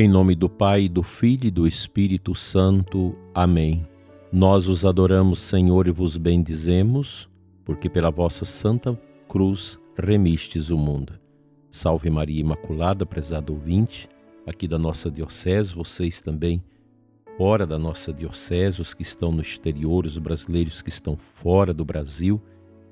Em nome do Pai, do Filho e do Espírito Santo. Amém. Nós os adoramos, Senhor, e vos bendizemos, porque pela vossa santa cruz remistes o mundo. Salve Maria Imaculada, prezado ouvinte, aqui da nossa diocese, vocês também, fora da nossa diocese, os que estão no exterior, os brasileiros que estão fora do Brasil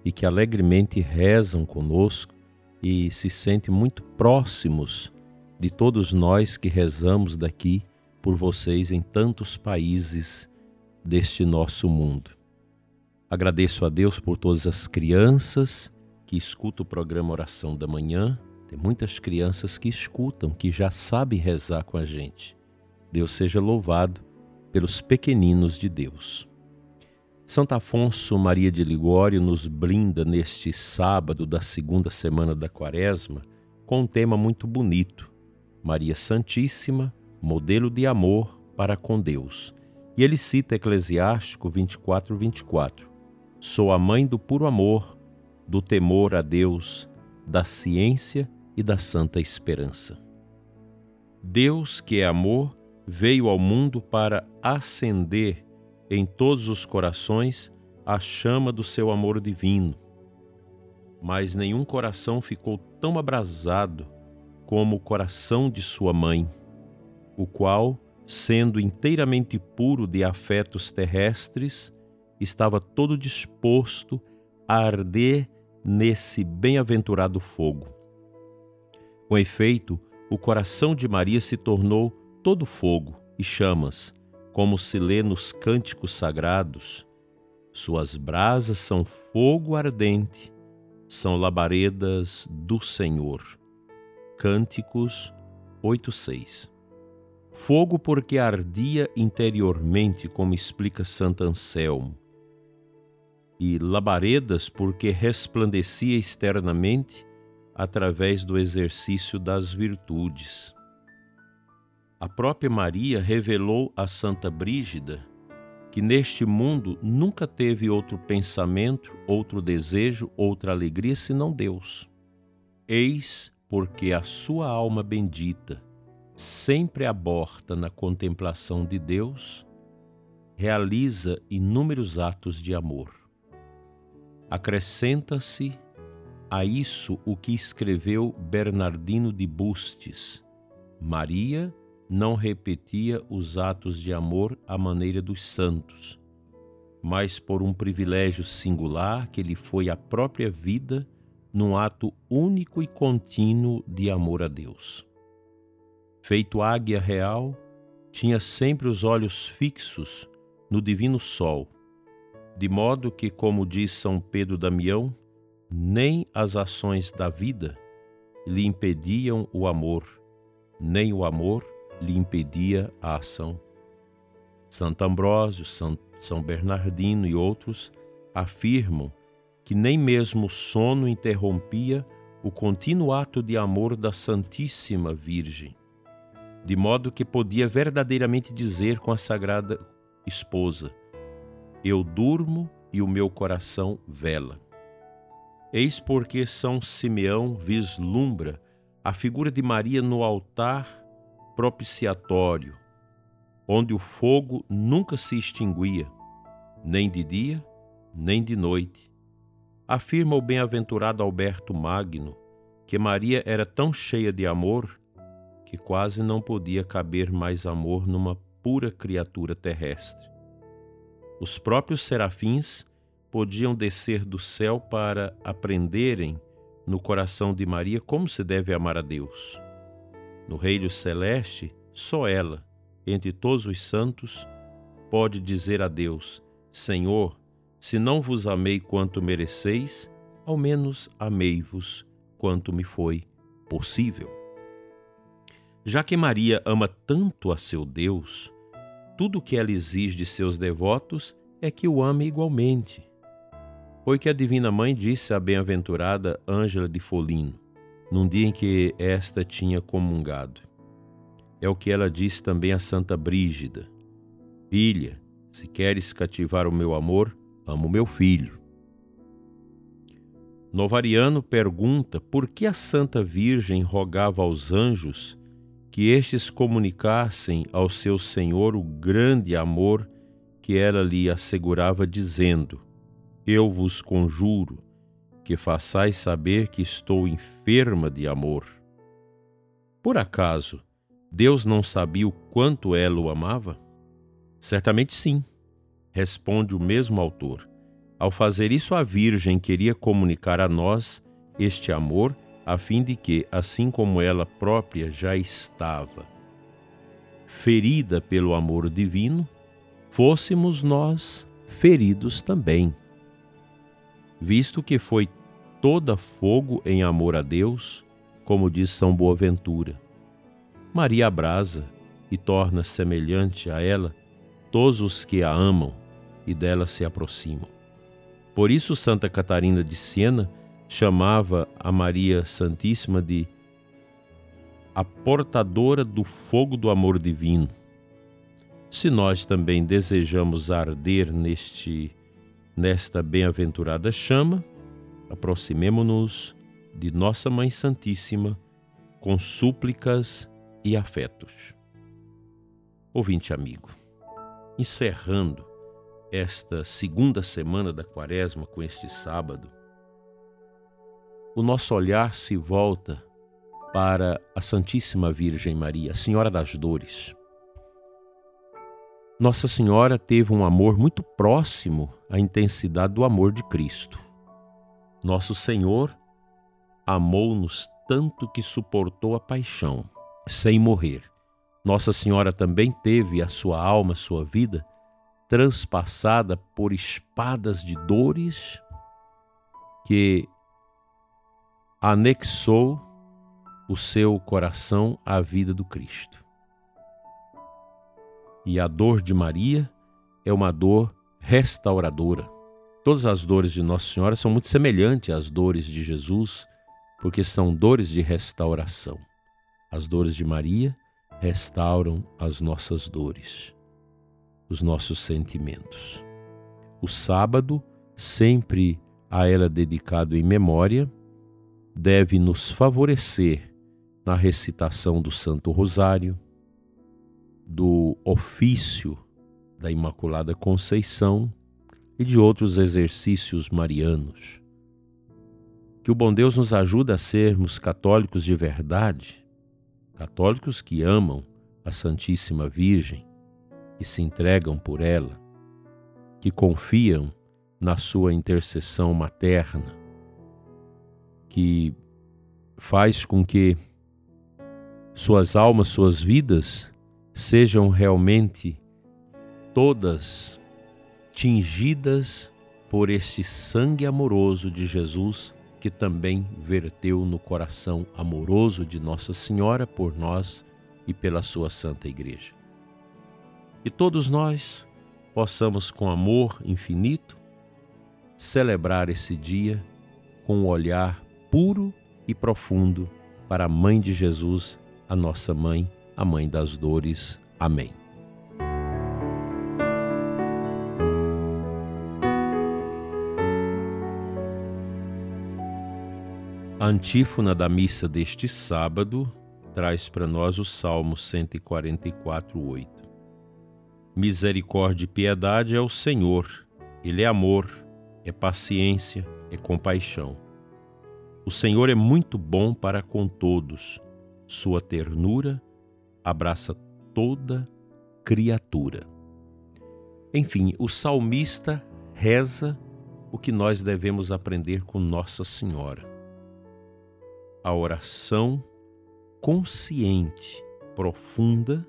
e que alegremente rezam conosco e se sentem muito próximos de todos nós que rezamos daqui por vocês em tantos países deste nosso mundo. Agradeço a Deus por todas as crianças que escutam o programa Oração da Manhã. Tem muitas crianças que escutam, que já sabem rezar com a gente. Deus seja louvado pelos pequeninos de Deus. Santo Afonso Maria de Ligório nos brinda neste sábado da segunda semana da Quaresma com um tema muito bonito, Maria Santíssima, modelo de amor para com Deus. E ele cita Eclesiástico 24, 24. Sou a mãe do puro amor, do temor a Deus, da ciência e da santa esperança. Deus, que é amor, veio ao mundo para acender em todos os corações a chama do seu amor divino. Mas nenhum coração ficou tão abrasado como o coração de sua mãe, o qual, sendo inteiramente puro de afetos terrestres, estava todo disposto a arder nesse bem-aventurado fogo. Com efeito, o coração de Maria se tornou todo fogo e chamas, como se lê nos cânticos sagrados. Suas brasas são fogo ardente, são labaredas do Senhor. Cânticos 8:6. Fogo porque ardia interiormente, como explica Santo Anselmo, e labaredas porque resplandecia externamente através do exercício das virtudes. A própria Maria revelou a Santa Brígida que neste mundo nunca teve outro pensamento, outro desejo, outra alegria senão Deus. Eis porque a sua alma bendita, sempre aborta na contemplação de Deus, realiza inúmeros atos de amor. Acrescenta-se a isso o que escreveu Bernardino de Bustes. Maria não repetia os atos de amor à maneira dos santos, mas por um privilégio singular que lhe foi a própria vida num ato único e contínuo de amor a Deus. Feito águia real, tinha sempre os olhos fixos no divino sol, de modo que, como diz São Pedro Damião, nem as ações da vida lhe impediam o amor, nem o amor lhe impedia a ação. Santo Ambrósio, São Bernardino e outros afirmam que nem mesmo o sono interrompia o contínuo ato de amor da Santíssima Virgem, de modo que podia verdadeiramente dizer com a Sagrada Esposa: Eu durmo e o meu coração vela. Eis porque São Simeão vislumbra a figura de Maria no altar propiciatório, onde o fogo nunca se extinguia, nem de dia, nem de noite, Afirma o bem-aventurado Alberto Magno que Maria era tão cheia de amor que quase não podia caber mais amor numa pura criatura terrestre. Os próprios serafins podiam descer do céu para aprenderem no coração de Maria como se deve amar a Deus. No reino celeste, só ela, entre todos os santos, pode dizer a Deus: Senhor, se não vos amei quanto mereceis, ao menos amei-vos quanto me foi possível. Já que Maria ama tanto a seu Deus, tudo o que ela exige de seus devotos é que o ame igualmente. Foi que a Divina Mãe disse à bem-aventurada Ângela de Folino, num dia em que esta tinha comungado. É o que ela disse também a Santa Brígida: Filha, se queres cativar o meu amor, amo meu filho. Novariano pergunta por que a Santa Virgem rogava aos anjos que estes comunicassem ao seu senhor o grande amor que ela lhe assegurava, dizendo: Eu vos conjuro que façais saber que estou enferma de amor. Por acaso, Deus não sabia o quanto ela o amava? Certamente sim, responde o mesmo autor. Ao fazer isso, a Virgem queria comunicar a nós este amor a fim de que, assim como ela própria já estava ferida pelo amor divino, fôssemos nós feridos também. Visto que foi toda fogo em amor a Deus, como diz São Boaventura. Maria abrasa e torna semelhante a ela todos os que a amam e dela se aproximam. Por isso, Santa Catarina de Siena chamava a Maria Santíssima de a portadora do fogo do amor divino. Se nós também desejamos arder neste nesta bem-aventurada chama, aproximemo-nos de nossa Mãe Santíssima com súplicas e afetos. Ouvinte amigo, encerrando esta segunda semana da Quaresma com este sábado, o nosso olhar se volta para a Santíssima Virgem Maria, a Senhora das Dores. Nossa Senhora teve um amor muito próximo à intensidade do amor de Cristo. Nosso Senhor amou-nos tanto que suportou a paixão, sem morrer. Nossa Senhora também teve a sua alma, sua vida, transpassada por espadas de dores que anexou o seu coração à vida do Cristo. E a dor de Maria é uma dor restauradora. Todas as dores de Nossa Senhora são muito semelhantes às dores de Jesus, porque são dores de restauração. As dores de Maria restauram as nossas dores, os nossos sentimentos. O sábado, sempre a ela dedicado em memória, deve nos favorecer na recitação do Santo Rosário, do ofício da Imaculada Conceição e de outros exercícios marianos. Que o bom Deus nos ajude a sermos católicos de verdade, católicos que amam a Santíssima Virgem, que se entregam por ela, que confiam na sua intercessão materna que faz com que suas almas, suas vidas sejam realmente todas tingidas por este sangue amoroso de Jesus que também verteu no coração amoroso de Nossa Senhora por nós e pela sua Santa Igreja. E todos nós possamos, com amor infinito, celebrar esse dia com um olhar puro e profundo para a Mãe de Jesus, a nossa Mãe, a Mãe das Dores. Amém. A antífona da missa deste sábado traz para nós o Salmo 144, 8. Misericórdia e piedade é o Senhor, Ele é amor, é paciência, é compaixão. O Senhor é muito bom para com todos, sua ternura abraça toda criatura. Enfim, o salmista reza o que nós devemos aprender com Nossa Senhora. A oração consciente, profunda,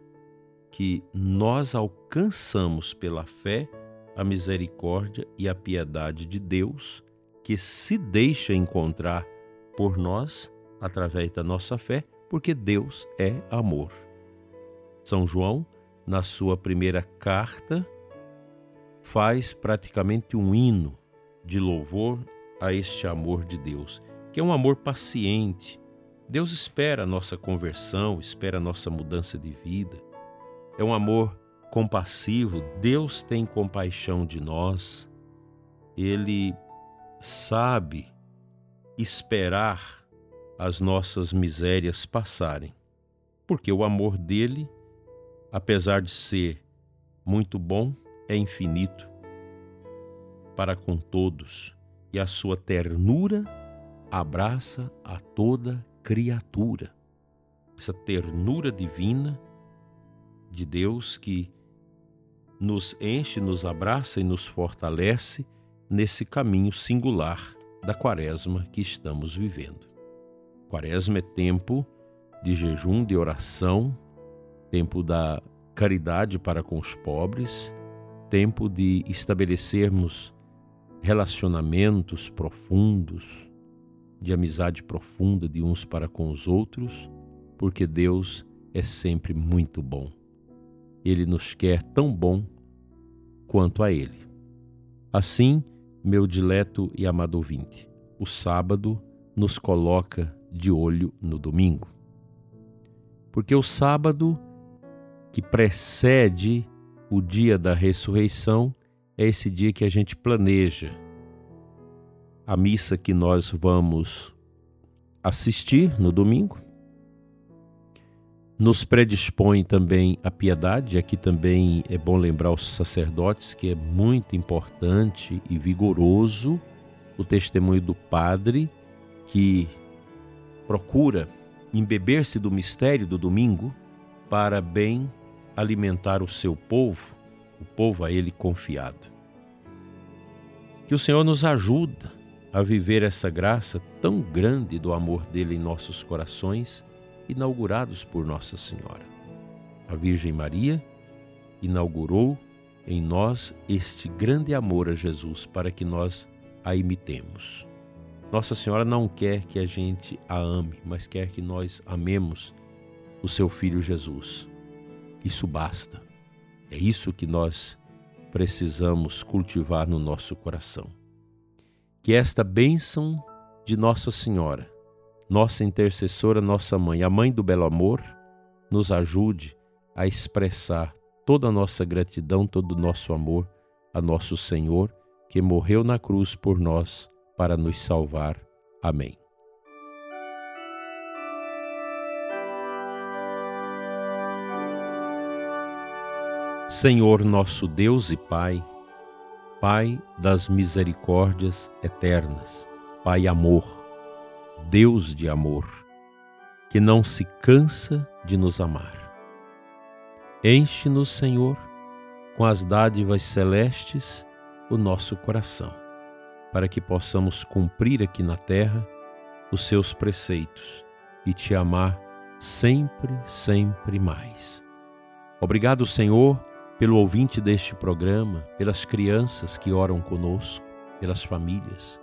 que nós alcançamos pela fé a misericórdia e a piedade de Deus, que se deixa encontrar por nós através da nossa fé, porque Deus é amor. São João, na sua primeira carta, faz praticamente um hino de louvor a este amor de Deus, que é um amor paciente. Deus espera a nossa conversão, espera a nossa mudança de vida. É um amor compassivo, Deus tem compaixão de nós. Ele sabe esperar as nossas misérias passarem. porque o amor dele, apesar de ser muito bom, é infinito para com todos, e a sua ternura abraça a toda criatura. Essa ternura divina de Deus que nos enche, nos abraça e nos fortalece nesse caminho singular da quaresma que estamos vivendo. Quaresma é tempo de jejum, de oração, tempo da caridade para com os pobres, tempo de estabelecermos relacionamentos profundos, de amizade profunda de uns para com os outros, porque Deus é sempre muito bom. Ele nos quer tão bom quanto a Ele. Assim, meu dileto e amado ouvinte, o sábado nos coloca de olho no domingo. Porque o sábado que precede o dia da ressurreição é esse dia que a gente planeja a missa que nós vamos assistir no domingo. Nos predispõe também a piedade, aqui também é bom lembrar os sacerdotes que é muito importante e vigoroso o testemunho do padre que procura embeber-se do mistério do domingo para bem alimentar o seu povo, o povo a ele confiado. Que o Senhor nos ajuda a viver essa graça tão grande do amor dele em nossos corações, inaugurados por Nossa Senhora. A Virgem Maria inaugurou em nós este grande amor a Jesus para que nós a imitemos. Nossa Senhora não quer que a gente a ame, mas quer que nós amemos o seu filho Jesus. Isso basta. É isso que nós precisamos cultivar no nosso coração. Que esta bênção de Nossa Senhora, nossa intercessora, nossa mãe, a mãe do belo amor, nos ajude a expressar toda a nossa gratidão, todo o nosso amor a nosso Senhor, que morreu na cruz por nós para nos salvar. Amém. Senhor nosso Deus e Pai, Pai das misericórdias eternas, Pai amor, Deus de amor, que não se cansa de nos amar. Enche-nos, Senhor, com as dádivas celestes o nosso coração, para que possamos cumprir aqui na terra os seus preceitos e te amar sempre, sempre mais. Obrigado, Senhor, pelo ouvinte deste programa, pelas crianças que oram conosco, pelas famílias.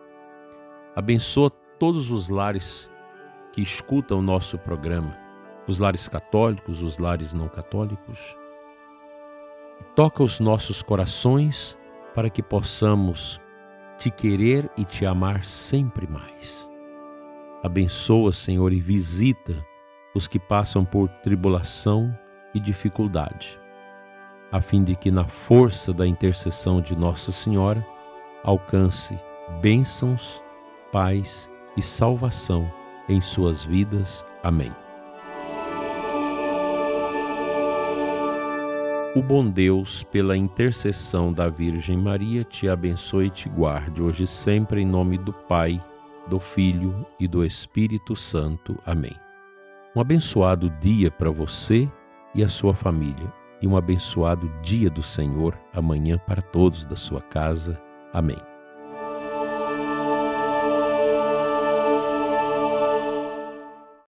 Abençoa todos os lares que escutam o nosso programa, os lares católicos, os lares não católicos. Toca os nossos corações para que possamos te querer e te amar sempre mais. Abençoa, Senhor, e visita os que passam por tribulação e dificuldade a fim de que, na força da intercessão de Nossa Senhora, alcance bênçãos, paz e salvação em suas vidas. Amém. O bom Deus, pela intercessão da Virgem Maria, te abençoe e te guarde, hoje e sempre, em nome do Pai, do Filho e do Espírito Santo. Amém. Um abençoado dia para você e a sua família e um abençoado dia do Senhor amanhã para todos da sua casa. Amém.